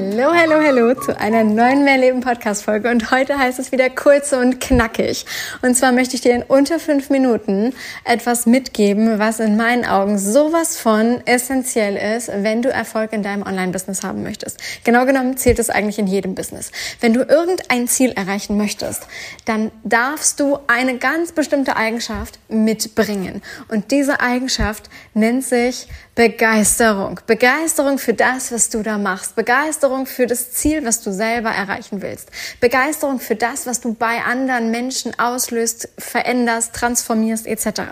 Hallo, hallo, hallo zu einer neuen Mehrleben Podcast Folge und heute heißt es wieder kurz und knackig. Und zwar möchte ich dir in unter fünf Minuten etwas mitgeben, was in meinen Augen sowas von essentiell ist, wenn du Erfolg in deinem Online-Business haben möchtest. Genau genommen zählt es eigentlich in jedem Business. Wenn du irgendein Ziel erreichen möchtest, dann darfst du eine ganz bestimmte Eigenschaft mitbringen. Und diese Eigenschaft nennt sich Begeisterung. Begeisterung für das, was du da machst. Begeisterung für das Ziel, was du selber erreichen willst. Begeisterung für das, was du bei anderen Menschen auslöst, veränderst, transformierst etc.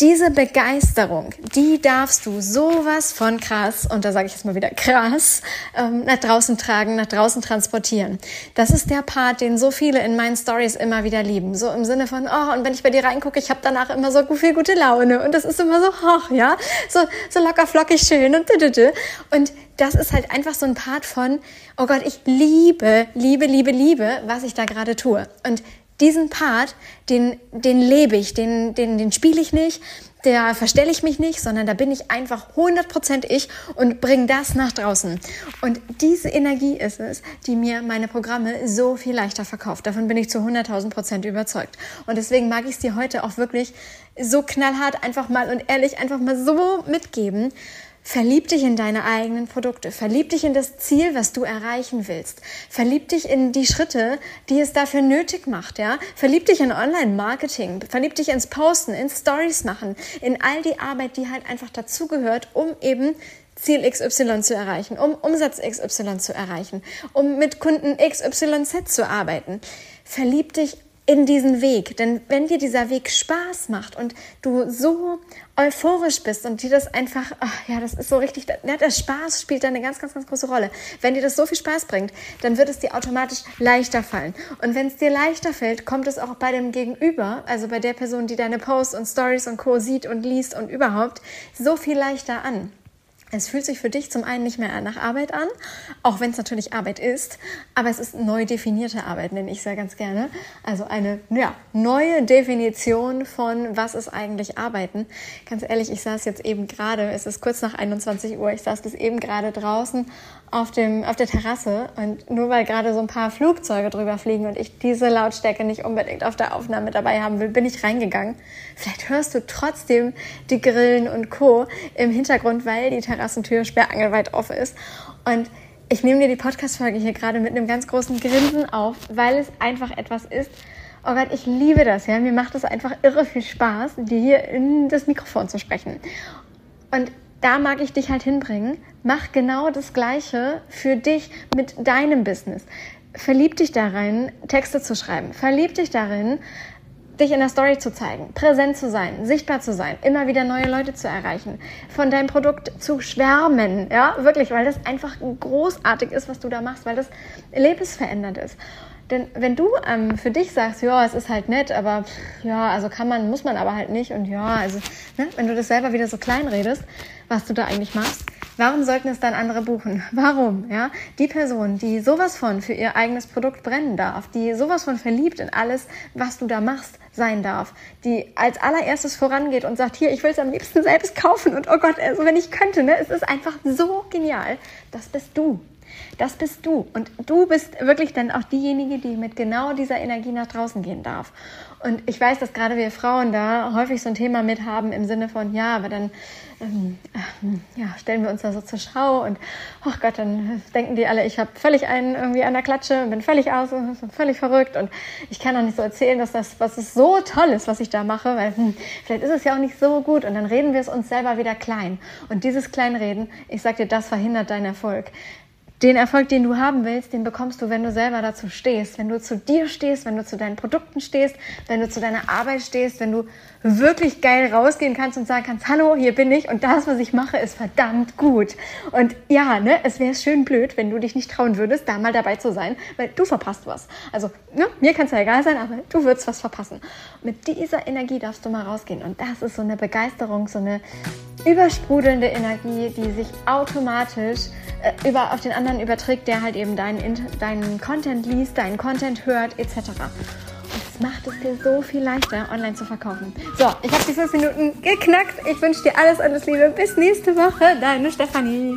Diese Begeisterung, die darfst du sowas von krass, und da sage ich jetzt mal wieder krass, ähm, nach draußen tragen, nach draußen transportieren. Das ist der Part, den so viele in meinen Stories immer wieder lieben. So im Sinne von, oh, und wenn ich bei dir reingucke, ich habe danach immer so viel gute Laune und das ist immer so hoch, ja, so, so locker flockig schön und und das ist halt einfach so ein Part von, oh Gott, ich liebe, liebe, liebe, liebe, was ich da gerade tue. Und diesen Part, den, den lebe ich, den, den, den spiele ich nicht, da verstelle ich mich nicht, sondern da bin ich einfach 100% ich und bringe das nach draußen. Und diese Energie ist es, die mir meine Programme so viel leichter verkauft. Davon bin ich zu 100.000% überzeugt. Und deswegen mag ich es dir heute auch wirklich so knallhart einfach mal und ehrlich einfach mal so mitgeben, Verlieb dich in deine eigenen Produkte. Verlieb dich in das Ziel, was du erreichen willst. Verlieb dich in die Schritte, die es dafür nötig macht, ja. Verlieb dich in Online-Marketing. Verlieb dich ins Posten, in Stories machen, in all die Arbeit, die halt einfach dazugehört, um eben Ziel XY zu erreichen, um Umsatz XY zu erreichen, um mit Kunden XYZ zu arbeiten. Verlieb dich in diesen Weg. Denn wenn dir dieser Weg Spaß macht und du so euphorisch bist und dir das einfach, ach, ja, das ist so richtig, ja, der Spaß spielt da eine ganz, ganz, ganz große Rolle. Wenn dir das so viel Spaß bringt, dann wird es dir automatisch leichter fallen. Und wenn es dir leichter fällt, kommt es auch bei dem Gegenüber, also bei der Person, die deine Posts und Stories und Co. sieht und liest und überhaupt, so viel leichter an. Es fühlt sich für dich zum einen nicht mehr nach Arbeit an, auch wenn es natürlich Arbeit ist, aber es ist neu definierte Arbeit, nenne ich sehr ganz gerne. Also eine ja, neue Definition von, was ist eigentlich Arbeiten. Ganz ehrlich, ich saß jetzt eben gerade, es ist kurz nach 21 Uhr, ich saß bis eben gerade draußen auf, dem, auf der Terrasse und nur weil gerade so ein paar Flugzeuge drüber fliegen und ich diese Lautstärke nicht unbedingt auf der Aufnahme dabei haben will, bin ich reingegangen. Vielleicht hörst du trotzdem die Grillen und Co. im Hintergrund, weil die Terrassentür sperrangelweit offen ist. Und ich nehme dir die Podcast-Folge hier gerade mit einem ganz großen Grinsen auf, weil es einfach etwas ist, Oh Gott, ich liebe das, ja. Mir macht es einfach irre viel Spaß, dir hier in das Mikrofon zu sprechen. Und da mag ich dich halt hinbringen. Mach genau das Gleiche für dich mit deinem Business. Verlieb dich darin, Texte zu schreiben. Verlieb dich darin, dich in der Story zu zeigen, präsent zu sein, sichtbar zu sein, immer wieder neue Leute zu erreichen, von deinem Produkt zu schwärmen, ja, wirklich, weil das einfach großartig ist, was du da machst, weil das lebensverändernd ist. Denn wenn du ähm, für dich sagst, ja, es ist halt nett, aber ja, also kann man, muss man aber halt nicht und ja, also, ne, wenn du das selber wieder so klein redest, was du da eigentlich machst, warum sollten es dann andere buchen? Warum? Ja, die Person, die sowas von für ihr eigenes Produkt brennen darf, die sowas von verliebt in alles, was du da machst, sein darf, die als allererstes vorangeht und sagt, hier, ich will es am liebsten selbst kaufen und oh Gott, also wenn ich könnte, ne, es ist einfach so genial, das bist du. Das bist du. Und du bist wirklich dann auch diejenige, die mit genau dieser Energie nach draußen gehen darf. Und ich weiß, dass gerade wir Frauen da häufig so ein Thema mit haben im Sinne von, ja, aber dann ähm, äh, ja, stellen wir uns da so zur Schau und, oh Gott, dann denken die alle, ich habe völlig einen irgendwie an der Klatsche, bin völlig aus, völlig verrückt und ich kann auch nicht so erzählen, dass das, was ist so toll ist, was ich da mache, weil hm, vielleicht ist es ja auch nicht so gut und dann reden wir es uns selber wieder klein. Und dieses Kleinreden, ich sag dir, das verhindert deinen Erfolg den Erfolg, den du haben willst, den bekommst du, wenn du selber dazu stehst, wenn du zu dir stehst, wenn du zu deinen Produkten stehst, wenn du zu deiner Arbeit stehst, wenn du wirklich geil rausgehen kannst und sagen kannst, hallo, hier bin ich und das, was ich mache, ist verdammt gut. Und ja, ne, es wäre schön blöd, wenn du dich nicht trauen würdest, da mal dabei zu sein, weil du verpasst was. Also, ne, mir kann es ja egal sein, aber du würdest was verpassen. Mit dieser Energie darfst du mal rausgehen und das ist so eine Begeisterung, so eine übersprudelnde Energie, die sich automatisch äh, über, auf den anderen überträgt, der halt eben deinen, deinen Content liest, deinen Content hört, etc. Und das macht es dir so viel leichter, online zu verkaufen. So, ich habe die fünf Minuten geknackt. Ich wünsche dir alles, alles Liebe. Bis nächste Woche. Deine Stefanie.